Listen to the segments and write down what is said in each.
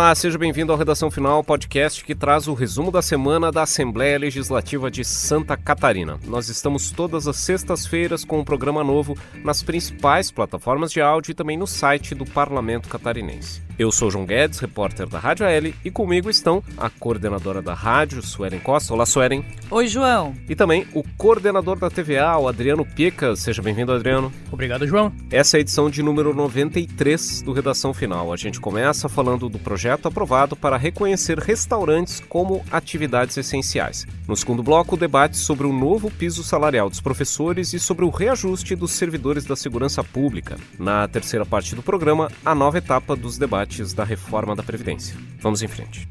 Olá, seja bem-vindo ao Redação Final, podcast que traz o resumo da semana da Assembleia Legislativa de Santa Catarina. Nós estamos todas as sextas-feiras com um programa novo nas principais plataformas de áudio e também no site do Parlamento Catarinense. Eu sou João Guedes, repórter da Rádio L, e comigo estão a coordenadora da rádio, Suelen Costa. Olá, Suelen. Oi, João. E também o coordenador da TVA, o Adriano Pica. Seja bem-vindo, Adriano. Obrigado, João. Essa é a edição de número 93 do Redação Final. A gente começa falando do projeto aprovado para reconhecer restaurantes como atividades essenciais. No segundo bloco, o debate sobre o novo piso salarial dos professores e sobre o reajuste dos servidores da segurança pública. Na terceira parte do programa, a nova etapa dos debates da reforma da Previdência. Vamos em frente.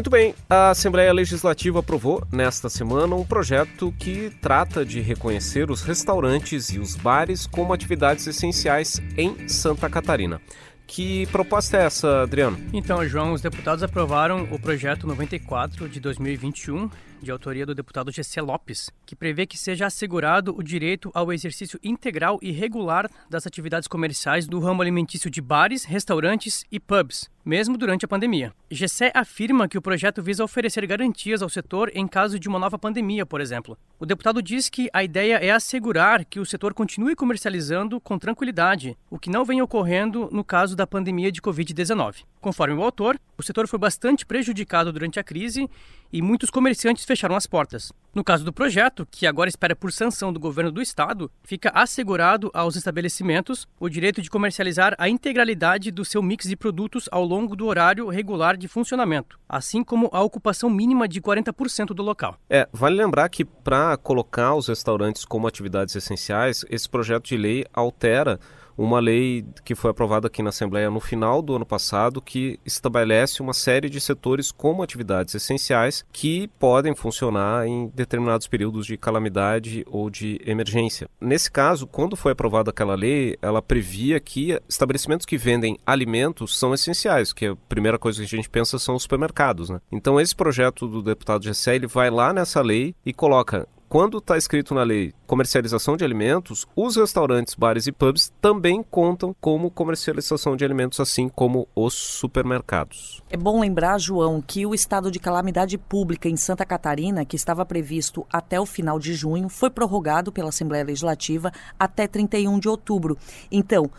Muito bem, a Assembleia Legislativa aprovou nesta semana um projeto que trata de reconhecer os restaurantes e os bares como atividades essenciais em Santa Catarina. Que proposta é essa, Adriano? Então, João, os deputados aprovaram o projeto 94 de 2021, de autoria do deputado Gessé Lopes, que prevê que seja assegurado o direito ao exercício integral e regular das atividades comerciais do ramo alimentício de bares, restaurantes e pubs, mesmo durante a pandemia. Gessé afirma que o projeto visa oferecer garantias ao setor em caso de uma nova pandemia, por exemplo. O deputado diz que a ideia é assegurar que o setor continue comercializando com tranquilidade, o que não vem ocorrendo no caso da pandemia de Covid-19. Conforme o autor, o setor foi bastante prejudicado durante a crise e muitos comerciantes fecharam as portas. No caso do projeto, que agora espera por sanção do governo do estado, fica assegurado aos estabelecimentos o direito de comercializar a integralidade do seu mix de produtos ao longo do horário regular de funcionamento, assim como a ocupação mínima de 40% do local. É, vale lembrar que para colocar os restaurantes como atividades essenciais, esse projeto de lei altera uma lei que foi aprovada aqui na Assembleia no final do ano passado que estabelece uma série de setores como atividades essenciais que podem funcionar em determinados períodos de calamidade ou de emergência. Nesse caso, quando foi aprovada aquela lei, ela previa que estabelecimentos que vendem alimentos são essenciais, que a primeira coisa que a gente pensa são os supermercados. Né? Então, esse projeto do deputado Gessé, ele vai lá nessa lei e coloca quando está escrito na lei comercialização de alimentos, os restaurantes, bares e pubs também contam como comercialização de alimentos, assim como os supermercados. É bom lembrar, João, que o estado de calamidade pública em Santa Catarina, que estava previsto até o final de junho, foi prorrogado pela Assembleia Legislativa até 31 de outubro. Então,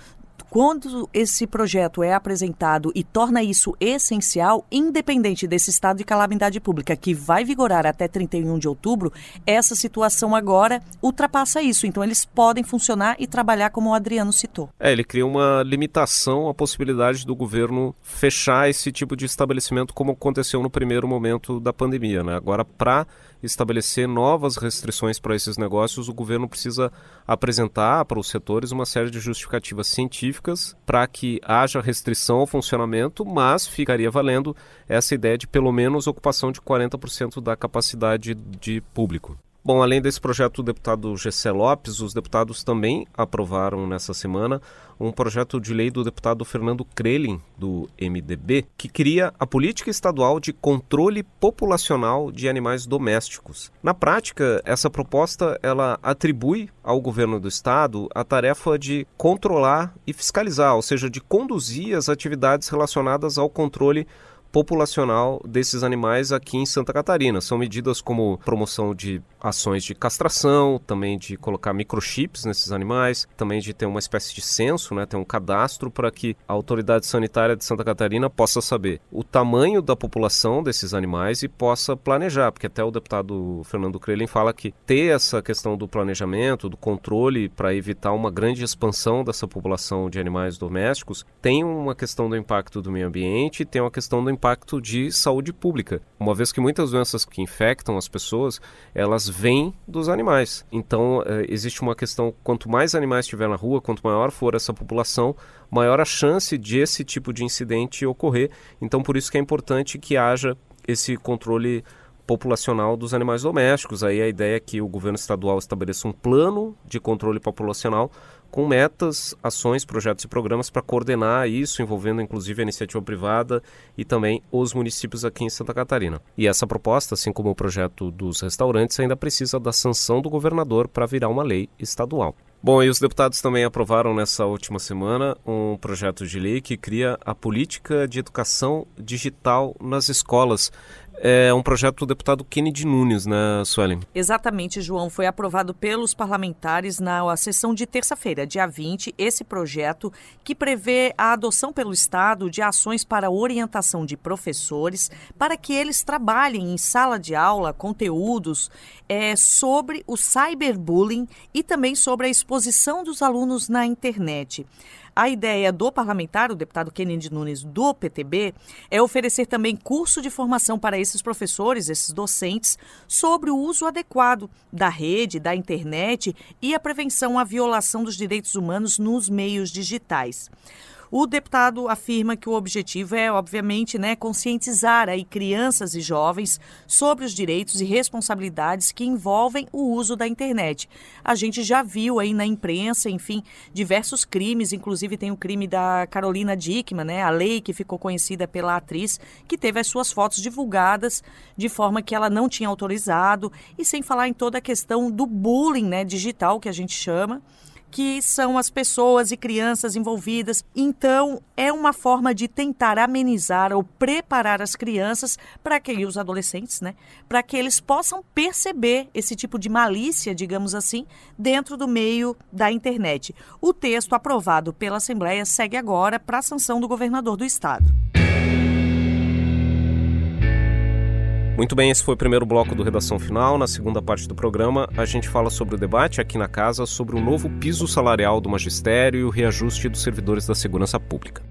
quando esse projeto é apresentado e torna isso essencial, independente desse estado de calamidade pública que vai vigorar até 31 de outubro, essa situação agora ultrapassa isso. Então, eles podem funcionar e trabalhar como o Adriano citou. É, ele cria uma limitação à possibilidade do governo fechar esse tipo de estabelecimento, como aconteceu no primeiro momento da pandemia. Né? Agora, para estabelecer novas restrições para esses negócios, o governo precisa apresentar para os setores uma série de justificativas científicas para que haja restrição ao funcionamento, mas ficaria valendo essa ideia de pelo menos ocupação de 40% da capacidade de público. Bom, além desse projeto do deputado Gessé Lopes, os deputados também aprovaram nessa semana um projeto de lei do deputado Fernando Krelin, do MDB, que cria a política estadual de controle populacional de animais domésticos. Na prática, essa proposta ela atribui ao governo do estado a tarefa de controlar e fiscalizar, ou seja, de conduzir as atividades relacionadas ao controle populacional desses animais aqui em Santa Catarina. São medidas como promoção de ações de castração, também de colocar microchips nesses animais, também de ter uma espécie de censo, né, ter um cadastro para que a autoridade sanitária de Santa Catarina possa saber o tamanho da população desses animais e possa planejar, porque até o deputado Fernando Krelin fala que ter essa questão do planejamento, do controle para evitar uma grande expansão dessa população de animais domésticos, tem uma questão do impacto do meio ambiente, tem uma questão do impacto de saúde pública, uma vez que muitas doenças que infectam as pessoas, elas vem dos animais. Então, é, existe uma questão: quanto mais animais tiver na rua, quanto maior for essa população, maior a chance de esse tipo de incidente ocorrer. Então, por isso que é importante que haja esse controle populacional dos animais domésticos. Aí a ideia é que o governo estadual estabeleça um plano de controle populacional com metas, ações, projetos e programas para coordenar isso, envolvendo inclusive a iniciativa privada e também os municípios aqui em Santa Catarina. E essa proposta, assim como o projeto dos restaurantes, ainda precisa da sanção do governador para virar uma lei estadual. Bom, e os deputados também aprovaram nessa última semana um projeto de lei que cria a política de educação digital nas escolas é um projeto do deputado Kennedy Nunes, né, Suelen? Exatamente, João. Foi aprovado pelos parlamentares na sessão de terça-feira, dia 20, esse projeto que prevê a adoção pelo Estado de ações para orientação de professores para que eles trabalhem em sala de aula conteúdos é, sobre o cyberbullying e também sobre a exposição dos alunos na internet. A ideia do parlamentar, o deputado Kennedy Nunes, do PTB, é oferecer também curso de formação para esses professores, esses docentes, sobre o uso adequado da rede, da internet e a prevenção à violação dos direitos humanos nos meios digitais. O deputado afirma que o objetivo é, obviamente, né, conscientizar aí crianças e jovens sobre os direitos e responsabilidades que envolvem o uso da internet. A gente já viu aí na imprensa, enfim, diversos crimes, inclusive tem o crime da Carolina Dickman, né, a lei que ficou conhecida pela atriz, que teve as suas fotos divulgadas de forma que ela não tinha autorizado, e sem falar em toda a questão do bullying, né, digital que a gente chama que são as pessoas e crianças envolvidas. Então, é uma forma de tentar amenizar ou preparar as crianças para que os adolescentes, né, para que eles possam perceber esse tipo de malícia, digamos assim, dentro do meio da internet. O texto aprovado pela Assembleia segue agora para a sanção do governador do estado. Muito bem, esse foi o primeiro bloco do Redação Final. Na segunda parte do programa, a gente fala sobre o debate aqui na casa sobre o novo piso salarial do magistério e o reajuste dos servidores da segurança pública.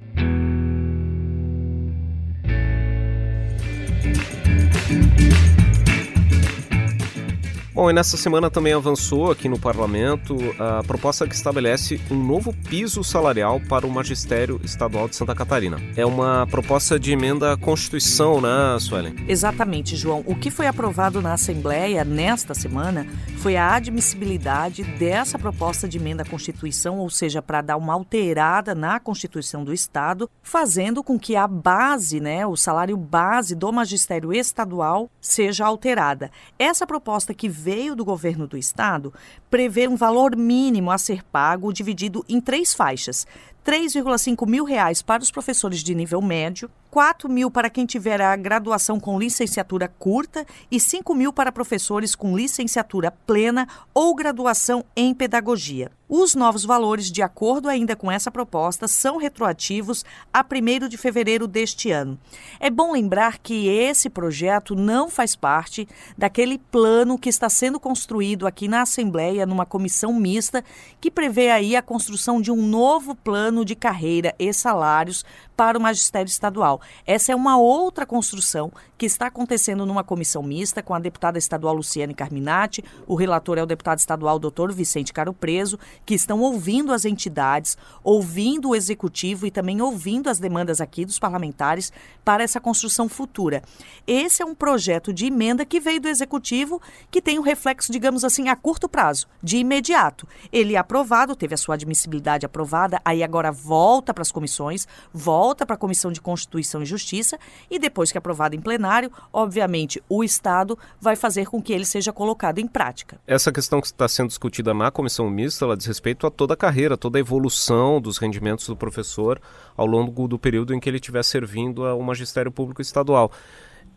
Bom, e nessa semana também avançou aqui no parlamento a proposta que estabelece um novo piso salarial para o magistério estadual de Santa Catarina. É uma proposta de emenda à Constituição, né, Suelen? Exatamente, João. O que foi aprovado na Assembleia nesta semana foi a admissibilidade dessa proposta de emenda à Constituição, ou seja, para dar uma alterada na Constituição do Estado, fazendo com que a base, né, o salário base do magistério estadual seja alterada. Essa proposta que veio do governo do estado prevê um valor mínimo a ser pago dividido em três faixas. 3,5 mil reais para os professores de nível médio, 4 mil para quem tiver a graduação com licenciatura curta e 5 mil para professores com licenciatura plena ou graduação em pedagogia. Os novos valores, de acordo ainda com essa proposta, são retroativos a 1 de fevereiro deste ano. É bom lembrar que esse projeto não faz parte daquele plano que está sendo construído aqui na Assembleia, numa comissão mista, que prevê aí a construção de um novo plano de carreira e salários para o magistério estadual. Essa é uma outra construção que está acontecendo numa comissão mista com a deputada estadual Luciane Carminati, o relator é o deputado estadual doutor Vicente Caro Preso, que estão ouvindo as entidades, ouvindo o executivo e também ouvindo as demandas aqui dos parlamentares para essa construção futura. Esse é um projeto de emenda que veio do executivo que tem um reflexo, digamos assim, a curto prazo, de imediato. Ele é aprovado, teve a sua admissibilidade aprovada, aí agora volta para as comissões, volta para a Comissão de Constituição e Justiça e depois que aprovado em plenário, obviamente o Estado vai fazer com que ele seja colocado em prática. Essa questão que está sendo discutida na comissão mista, ela diz respeito a toda a carreira, toda a evolução dos rendimentos do professor ao longo do período em que ele estiver servindo ao magistério público estadual.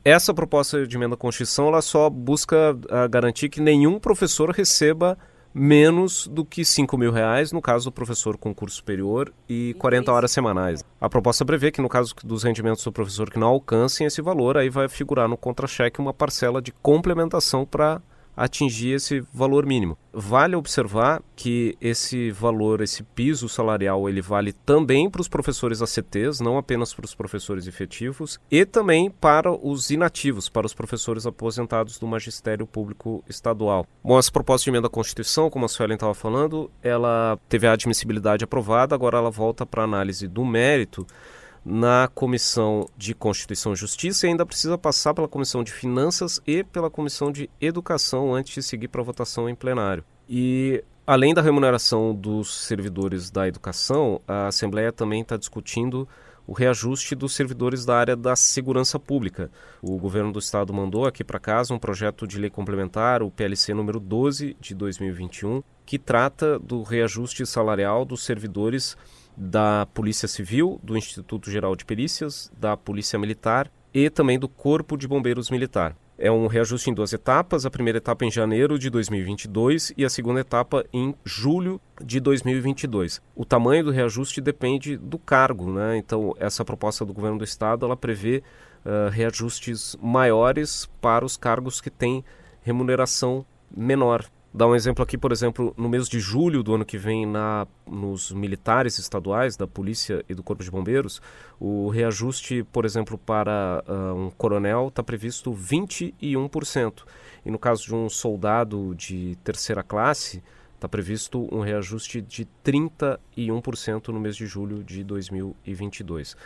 Essa proposta de emenda à Constituição ela só busca uh, garantir que nenhum professor receba menos do que 5 mil reais no caso do professor com curso superior e 40 horas semanais. A proposta prevê que no caso dos rendimentos do professor que não alcancem esse valor, aí vai figurar no contra-cheque uma parcela de complementação para atingir esse valor mínimo. Vale observar que esse valor, esse piso salarial, ele vale também para os professores ACTs, não apenas para os professores efetivos, e também para os inativos, para os professores aposentados do magistério público estadual. Bom, essa proposta de emenda à Constituição, como a Suelen estava falando, ela teve a admissibilidade aprovada, agora ela volta para análise do mérito na Comissão de Constituição e Justiça e ainda precisa passar pela Comissão de Finanças e pela Comissão de Educação antes de seguir para votação em plenário. E além da remuneração dos servidores da educação, a Assembleia também está discutindo o reajuste dos servidores da área da segurança pública. O governo do estado mandou aqui para casa um projeto de lei complementar, o PLC número 12 de 2021, que trata do reajuste salarial dos servidores da Polícia Civil, do Instituto Geral de Perícias, da Polícia Militar e também do Corpo de Bombeiros Militar. É um reajuste em duas etapas, a primeira etapa em janeiro de 2022 e a segunda etapa em julho de 2022. O tamanho do reajuste depende do cargo, né? Então, essa proposta do governo do estado, ela prevê uh, reajustes maiores para os cargos que têm remuneração menor. Dar um exemplo aqui, por exemplo, no mês de julho do ano que vem, na, nos militares estaduais da Polícia e do Corpo de Bombeiros, o reajuste, por exemplo, para uh, um coronel está previsto 21%. E no caso de um soldado de terceira classe, está previsto um reajuste de 31% no mês de julho de 2022.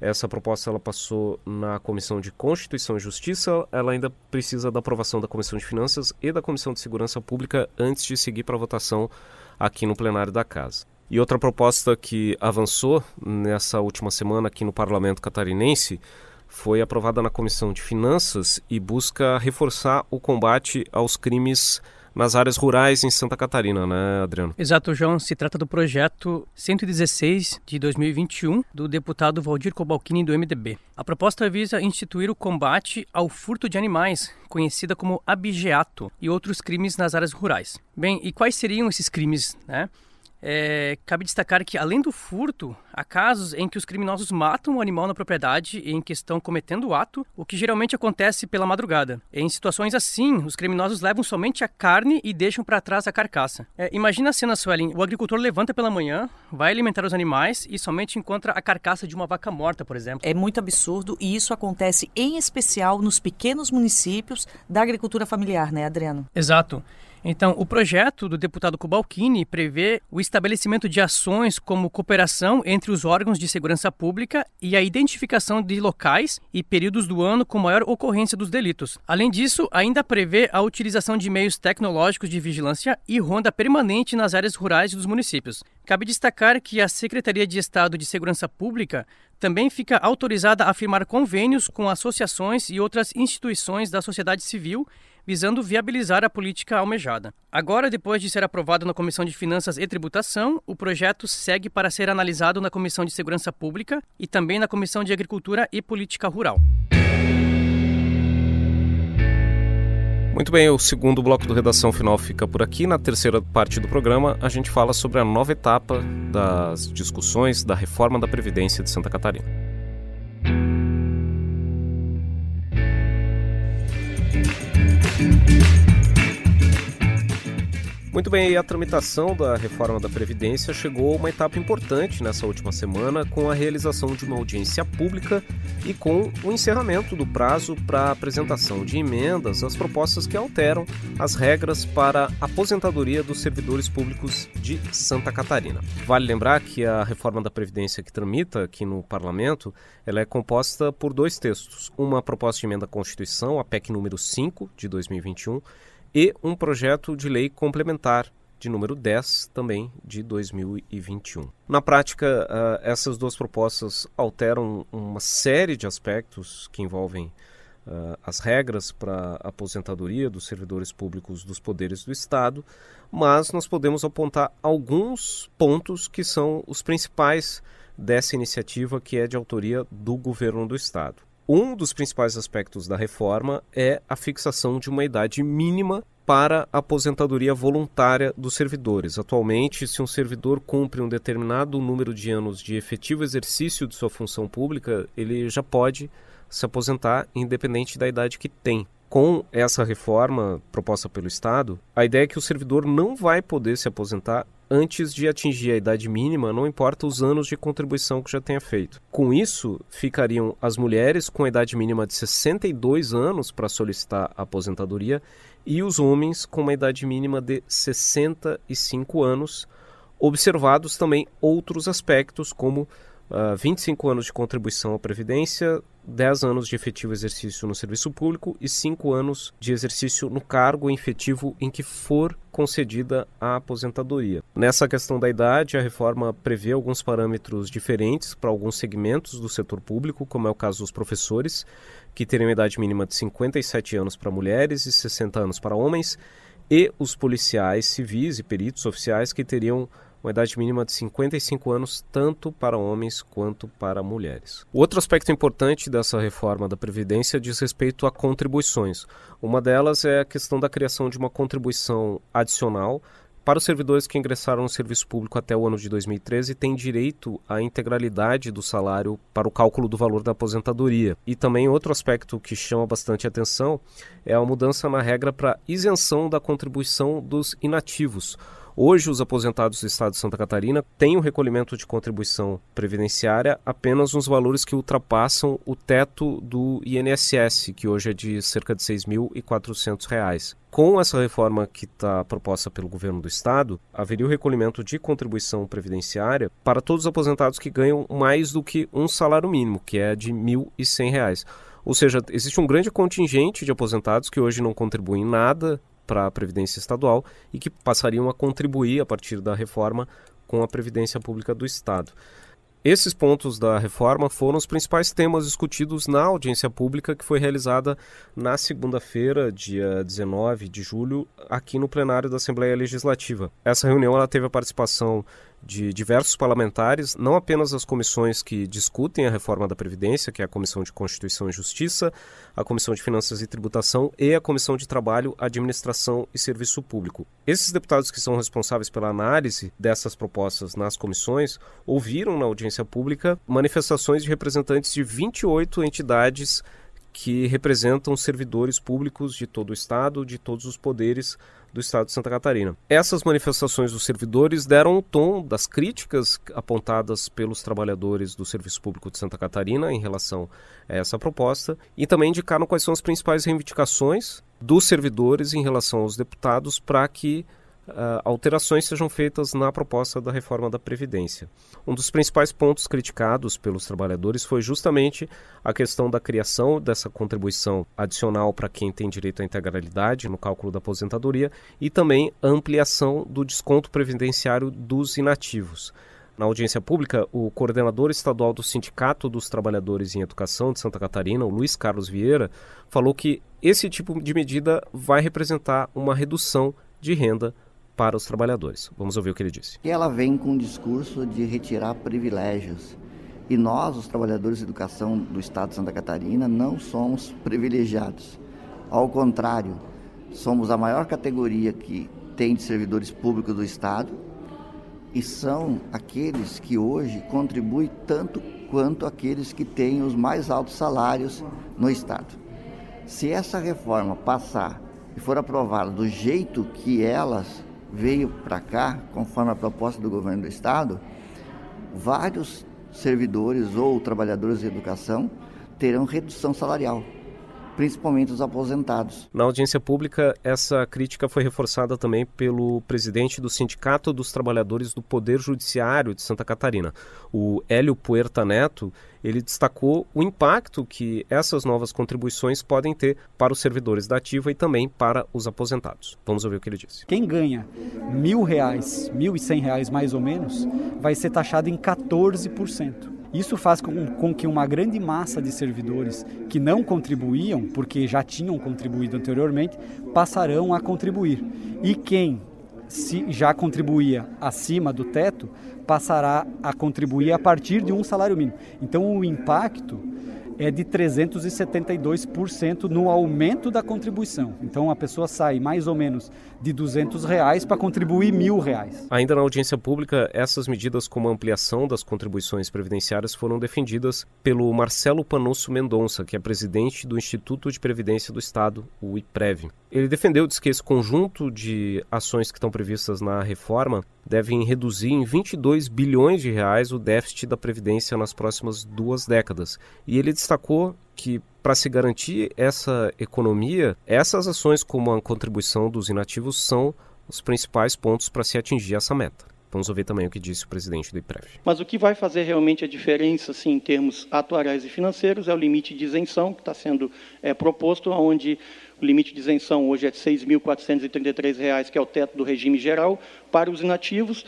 Essa proposta ela passou na Comissão de Constituição e Justiça. Ela ainda precisa da aprovação da Comissão de Finanças e da Comissão de Segurança Pública antes de seguir para votação aqui no plenário da Casa. E outra proposta que avançou nessa última semana aqui no Parlamento Catarinense foi aprovada na Comissão de Finanças e busca reforçar o combate aos crimes nas áreas rurais em Santa Catarina, né, Adriano? Exato, João. Se trata do projeto 116 de 2021 do deputado Valdir Cobalcini do MDB. A proposta visa instituir o combate ao furto de animais, conhecida como abigeato, e outros crimes nas áreas rurais. Bem, e quais seriam esses crimes, né? É, cabe destacar que, além do furto, há casos em que os criminosos matam o animal na propriedade em que estão cometendo o ato, o que geralmente acontece pela madrugada. Em situações assim, os criminosos levam somente a carne e deixam para trás a carcaça. É, imagina a cena, Suelen: o agricultor levanta pela manhã, vai alimentar os animais e somente encontra a carcaça de uma vaca morta, por exemplo. É muito absurdo e isso acontece em especial nos pequenos municípios da agricultura familiar, né, Adriano? Exato. Então, o projeto do deputado Cobalcini prevê o estabelecimento de ações como cooperação entre os órgãos de segurança pública e a identificação de locais e períodos do ano com maior ocorrência dos delitos. Além disso, ainda prevê a utilização de meios tecnológicos de vigilância e ronda permanente nas áreas rurais dos municípios. Cabe destacar que a Secretaria de Estado de Segurança Pública também fica autorizada a firmar convênios com associações e outras instituições da sociedade civil visando viabilizar a política almejada. Agora, depois de ser aprovado na Comissão de Finanças e Tributação, o projeto segue para ser analisado na Comissão de Segurança Pública e também na Comissão de Agricultura e Política Rural. Muito bem, o segundo bloco do Redação Final fica por aqui. Na terceira parte do programa, a gente fala sobre a nova etapa das discussões da reforma da Previdência de Santa Catarina. Muito bem, a tramitação da reforma da Previdência chegou a uma etapa importante nessa última semana com a realização de uma audiência pública e com o encerramento do prazo para apresentação de emendas às propostas que alteram as regras para a aposentadoria dos servidores públicos de Santa Catarina. Vale lembrar que a reforma da Previdência que tramita aqui no Parlamento ela é composta por dois textos: uma proposta de emenda à Constituição, a PEC número 5 de 2021 e um projeto de lei complementar de número 10, também de 2021. Na prática, uh, essas duas propostas alteram uma série de aspectos que envolvem uh, as regras para aposentadoria dos servidores públicos dos poderes do Estado, mas nós podemos apontar alguns pontos que são os principais dessa iniciativa que é de autoria do governo do Estado. Um dos principais aspectos da reforma é a fixação de uma idade mínima para a aposentadoria voluntária dos servidores. Atualmente, se um servidor cumpre um determinado número de anos de efetivo exercício de sua função pública, ele já pode se aposentar independente da idade que tem. Com essa reforma proposta pelo Estado, a ideia é que o servidor não vai poder se aposentar antes de atingir a idade mínima, não importa os anos de contribuição que já tenha feito. Com isso, ficariam as mulheres com a idade mínima de 62 anos para solicitar a aposentadoria e os homens com uma idade mínima de 65 anos, observados também outros aspectos como uh, ah, 25 anos de contribuição à Previdência, 10 anos de efetivo exercício no serviço público e 5 anos de exercício no cargo efetivo em que for concedida a aposentadoria. Nessa questão da idade, a reforma prevê alguns parâmetros diferentes para alguns segmentos do setor público, como é o caso dos professores, que teriam idade mínima de 57 anos para mulheres e 60 anos para homens, e os policiais civis e peritos oficiais que teriam uma idade mínima de 55 anos, tanto para homens quanto para mulheres. Outro aspecto importante dessa reforma da Previdência diz respeito a contribuições. Uma delas é a questão da criação de uma contribuição adicional para os servidores que ingressaram no serviço público até o ano de 2013, têm direito à integralidade do salário para o cálculo do valor da aposentadoria. E também outro aspecto que chama bastante atenção é a mudança na regra para isenção da contribuição dos inativos. Hoje, os aposentados do Estado de Santa Catarina têm o um recolhimento de contribuição previdenciária apenas nos valores que ultrapassam o teto do INSS, que hoje é de cerca de R$ 6.400. Com essa reforma que está proposta pelo governo do Estado, haveria o recolhimento de contribuição previdenciária para todos os aposentados que ganham mais do que um salário mínimo, que é de R$ 1.100. Ou seja, existe um grande contingente de aposentados que hoje não contribuem nada para a Previdência Estadual e que passariam a contribuir a partir da reforma com a Previdência Pública do Estado. Esses pontos da reforma foram os principais temas discutidos na audiência pública que foi realizada na segunda-feira, dia 19 de julho, aqui no plenário da Assembleia Legislativa. Essa reunião ela teve a participação de diversos parlamentares, não apenas as comissões que discutem a reforma da Previdência, que é a Comissão de Constituição e Justiça, a Comissão de Finanças e Tributação e a Comissão de Trabalho, Administração e Serviço Público. Esses deputados que são responsáveis pela análise dessas propostas nas comissões ouviram na audiência pública manifestações de representantes de 28 entidades que representam servidores públicos de todo o Estado, de todos os poderes do Estado de Santa Catarina. Essas manifestações dos servidores deram o tom das críticas apontadas pelos trabalhadores do Serviço Público de Santa Catarina em relação a essa proposta e também indicaram quais são as principais reivindicações dos servidores em relação aos deputados para que uh, alterações sejam feitas na proposta da reforma da Previdência. Um dos principais pontos criticados pelos trabalhadores foi justamente a questão da criação dessa contribuição adicional para quem tem direito à integralidade no cálculo da aposentadoria e também a ampliação do desconto previdenciário dos inativos. Na audiência pública, o coordenador estadual do Sindicato dos Trabalhadores em Educação de Santa Catarina, o Luiz Carlos Vieira, falou que esse tipo de medida vai representar uma redução de renda para os trabalhadores. Vamos ouvir o que ele disse. Ela vem com um discurso de retirar privilégios. E nós, os trabalhadores de educação do Estado de Santa Catarina, não somos privilegiados. Ao contrário, somos a maior categoria que tem de servidores públicos do Estado e são aqueles que hoje contribuem tanto quanto aqueles que têm os mais altos salários no Estado. Se essa reforma passar e for aprovada do jeito que elas veio para cá, conforme a proposta do governo do estado, vários servidores ou trabalhadores de educação terão redução salarial principalmente os aposentados. Na audiência pública, essa crítica foi reforçada também pelo presidente do Sindicato dos Trabalhadores do Poder Judiciário de Santa Catarina, o Hélio Puerta Neto. Ele destacou o impacto que essas novas contribuições podem ter para os servidores da ativa e também para os aposentados. Vamos ouvir o que ele disse. Quem ganha mil reais, mil e cem reais mais ou menos, vai ser taxado em 14%. Isso faz com, com, que uma grande massa de servidores que não contribuíam, porque já tinham contribuído anteriormente, passarão a contribuir. E quem se já contribuía acima do teto, passará a contribuir a partir de um salário mínimo. Então o impacto é de 372% no aumento da contribuição. Então a pessoa sai mais ou menos de 200 reais para contribuir mil reais. Ainda na audiência pública, essas medidas como a ampliação das contribuições previdenciárias foram defendidas pelo Marcelo Panosso Mendonça, que é presidente do Instituto de Previdência do Estado, o IPREV. Ele defendeu que esse conjunto de ações que estão previstas na reforma devem reduzir em 22 bilhões de reais o déficit da Previdência nas próximas duas décadas. E ele destacou que para se garantir essa economia, essas ações como a contribuição dos inativos são os principais pontos para se atingir essa meta. Vamos ouvir também o que disse o presidente do IPREV. Mas o que vai fazer realmente a diferença, assim, em termos atuariais e financeiros, é o limite de isenção que está sendo é, proposto, onde o limite de isenção hoje é de R$ 6.433, que é o teto do regime geral, para os inativos,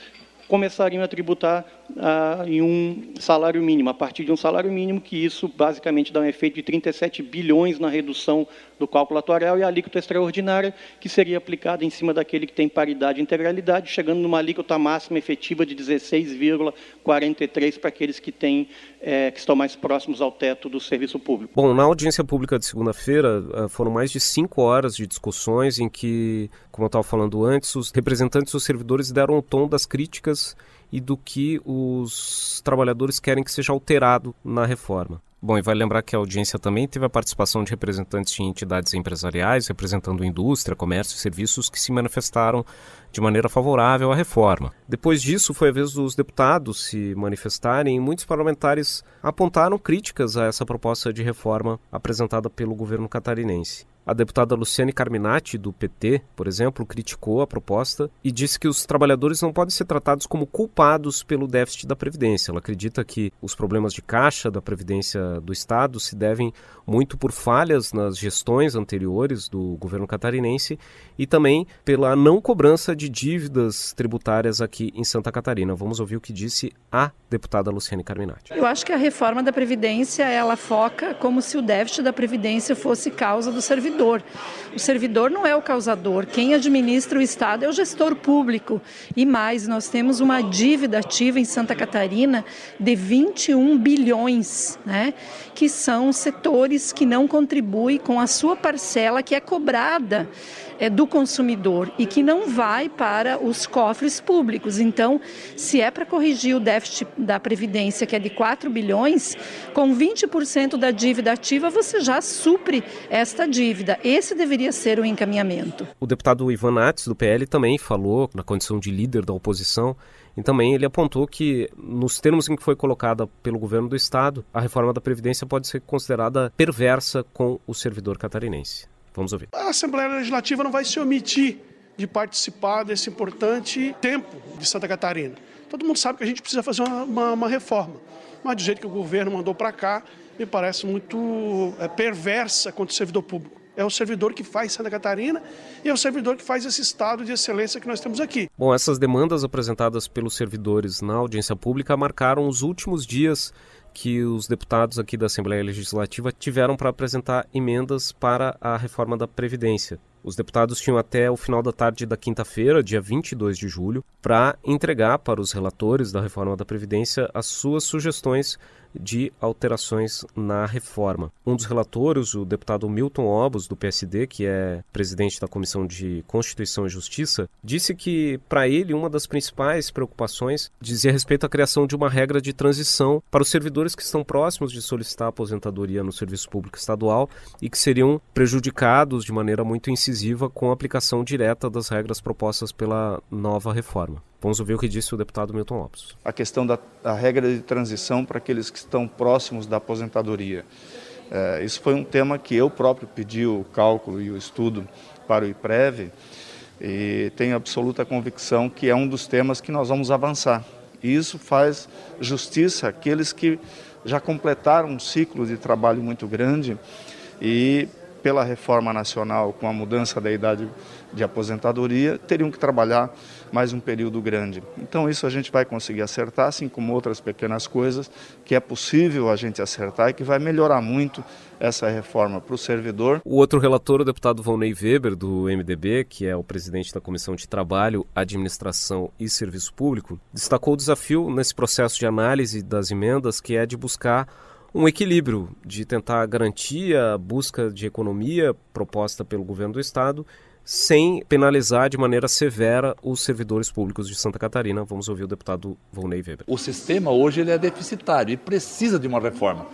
começariam a tributar ah, em um salário mínimo, a partir de um salário mínimo, que isso basicamente dá um efeito de 37 bilhões na redução do cálculo atuarial e a alíquota extraordinária, que seria aplicada em cima daquele que tem paridade e integralidade, chegando numa alíquota máxima efetiva de 16,43 para aqueles que, têm, é, que estão mais próximos ao teto do serviço público. Bom, na audiência pública de segunda-feira eh, foram mais de cinco horas de discussões em que, como eu estava falando antes, os representantes dos servidores deram o tom das críticas e do que os trabalhadores querem que seja alterado na reforma. Bom, e vai lembrar que a audiência também teve a participação de representantes de entidades empresariais, representando indústria, comércio e serviços que se manifestaram de maneira favorável à reforma. Depois disso, foi a vez dos deputados se manifestarem e muitos parlamentares apontaram críticas a essa proposta de reforma apresentada pelo governo catarinense. A deputada Luciane Carminati, do PT, por exemplo, criticou a proposta e disse que os trabalhadores não podem ser tratados como culpados pelo déficit da Previdência. Ela acredita que os problemas de caixa da Previdência do Estado se devem muito por falhas nas gestões anteriores do governo catarinense e também pela não cobrança de dívidas tributárias aqui em Santa Catarina. Vamos ouvir o que disse a deputada Luciane Carminati. Eu acho que a reforma da Previdência ela foca como se o déficit da Previdência fosse causa do servidor. O servidor não é o causador, quem administra o Estado é o gestor público. E mais, nós temos uma dívida ativa em Santa Catarina de 21 bilhões, né, que são setores que não contribuem com a sua parcela que é cobrada é, do consumidor e que não vai para os cofres públicos. Então, se é para corrigir o déficit da Previdência, que é de 4 bilhões, com 20% da dívida ativa, você já supre esta dívida. Esse deveria ser o encaminhamento. O deputado Ivan Nats, do PL, também falou, na condição de líder da oposição, e também ele apontou que, nos termos em que foi colocada pelo governo do Estado, a reforma da Previdência pode ser considerada perversa com o servidor catarinense. Vamos ouvir. A Assembleia Legislativa não vai se omitir de participar desse importante tempo de Santa Catarina. Todo mundo sabe que a gente precisa fazer uma, uma, uma reforma, mas do jeito que o governo mandou para cá, me parece muito é, perversa contra o servidor público. É o servidor que faz Santa Catarina e é o servidor que faz esse estado de excelência que nós temos aqui. Bom, essas demandas apresentadas pelos servidores na audiência pública marcaram os últimos dias que os deputados aqui da Assembleia Legislativa tiveram para apresentar emendas para a reforma da Previdência. Os deputados tinham até o final da tarde da quinta-feira, dia 22 de julho, para entregar para os relatores da reforma da Previdência as suas sugestões de alterações na reforma. Um dos relatores, o deputado Milton Obos, do PSD, que é presidente da Comissão de Constituição e Justiça, disse que, para ele, uma das principais preocupações dizia respeito à criação de uma regra de transição para os servidores que estão próximos de solicitar aposentadoria no serviço público estadual e que seriam prejudicados de maneira muito incisiva com a aplicação direta das regras propostas pela nova reforma. Vamos ouvir o que disse o deputado Milton Lopes. A questão da a regra de transição para aqueles que estão próximos da aposentadoria. É, isso foi um tema que eu próprio pedi o cálculo e o estudo para o IPREV e tenho absoluta convicção que é um dos temas que nós vamos avançar. E isso faz justiça àqueles que já completaram um ciclo de trabalho muito grande e pela reforma nacional, com a mudança da idade de aposentadoria, teriam que trabalhar mais um período grande. Então isso a gente vai conseguir acertar, assim como outras pequenas coisas que é possível a gente acertar e que vai melhorar muito essa reforma para o servidor. O outro relator, o deputado Volney Weber, do MDB, que é o presidente da Comissão de Trabalho, Administração e Serviço Público, destacou o desafio nesse processo de análise das emendas, que é de buscar um equilíbrio de tentar garantir a busca de economia proposta pelo governo do estado sem penalizar de maneira severa os servidores públicos de Santa Catarina. Vamos ouvir o deputado Volney Weber. O sistema hoje ele é deficitário e precisa de uma reforma.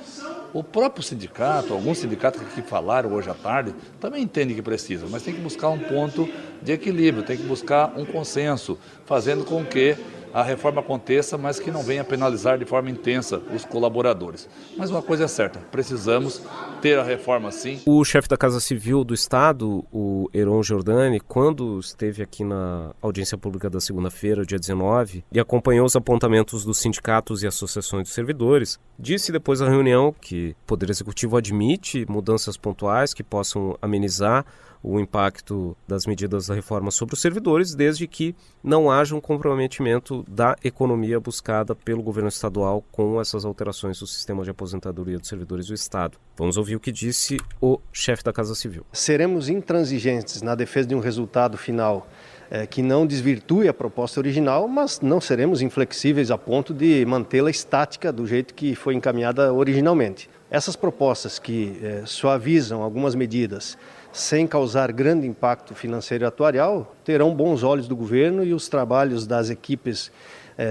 O próprio sindicato, alguns sindicatos que falaram hoje à tarde, também entendem que precisa, mas tem que buscar um ponto de equilíbrio, tem que buscar um consenso, fazendo com que a reforma aconteça, mas que não venha penalizar de forma intensa os colaboradores. Mas uma coisa é certa, precisamos ter a reforma sim. O chefe da Casa Civil do Estado, o Heron Giordani, quando esteve aqui na audiência pública da segunda-feira, dia 19, e acompanhou os apontamentos dos sindicatos e associações de servidores, disse depois da reunião que o Poder Executivo admite mudanças pontuais que possam amenizar o impacto das medidas da reforma sobre os servidores, desde que não haja um comprometimento da economia buscada pelo governo estadual com essas alterações do sistema de aposentadoria dos servidores do Estado. Vamos ouvir o que disse o chefe da Casa Civil. Seremos intransigentes na defesa de um resultado final é, que não desvirtue a proposta original, mas não seremos inflexíveis a ponto de mantê-la estática do jeito que foi encaminhada originalmente. Essas propostas que é, suavizam algumas medidas sem causar grande impacto financeiro atuarial terão bons olhos do governo e os trabalhos das equipes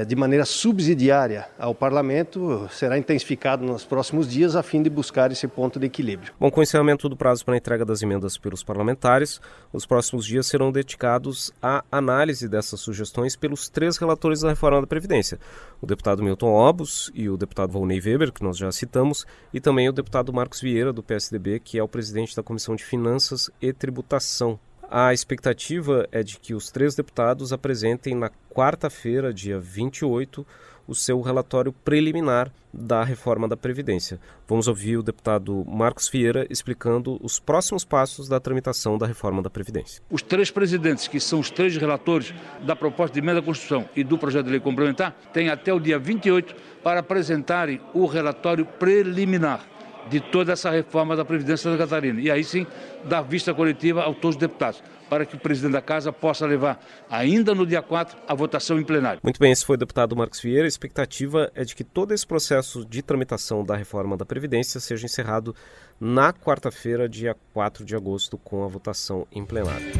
de maneira subsidiária ao parlamento será intensificado nos próximos dias a fim de buscar esse ponto de equilíbrio. Bom, com o encerramento do prazo para a entrega das emendas pelos parlamentares, os próximos dias serão dedicados à análise dessas sugestões pelos três relatores da reforma da Previdência: o deputado Milton Obos e o deputado Volney Weber, que nós já citamos, e também o deputado Marcos Vieira, do PSDB, que é o presidente da Comissão de Finanças e Tributação a expectativa é de que os três deputados apresentem na quarta-feira, dia 28, o seu relatório preliminar da reforma da Previdência. Vamos ouvir o deputado Marcos Vieira explicando os próximos passos da tramitação da reforma da Previdência. Os três presidentes, que são os três relatores da proposta de emenda à Constituição e do projeto de lei complementar, têm até o dia 28 para apresentarem o relatório preliminar de toda essa reforma da Previdência da Catarina. E aí sim, dar vista coletiva a todos os deputados, para que o presidente da Casa possa levar, ainda no dia 4, a votação em plenário. Muito bem, esse foi o deputado Marcos Vieira. A expectativa é de que todo esse processo de tramitação da reforma da Previdência seja encerrado na quarta-feira, dia 4 de agosto, com a votação em plenário.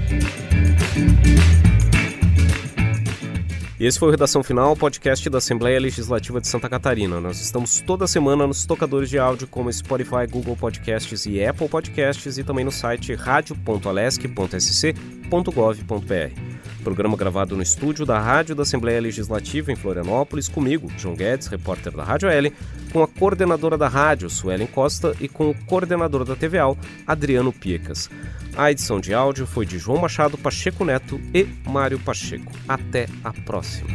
Esse foi o Redação Final, podcast da Assembleia Legislativa de Santa Catarina. Nós estamos toda semana nos tocadores de áudio como Spotify, Google Podcasts e Apple Podcasts e também no site Programa gravado no estúdio da Rádio da Assembleia Legislativa em Florianópolis, comigo, João Guedes, repórter da Rádio L, com a coordenadora da rádio, Suelen Costa, e com o coordenador da TVAL, Adriano Piecas. A edição de áudio foi de João Machado Pacheco Neto e Mário Pacheco. Até a próxima.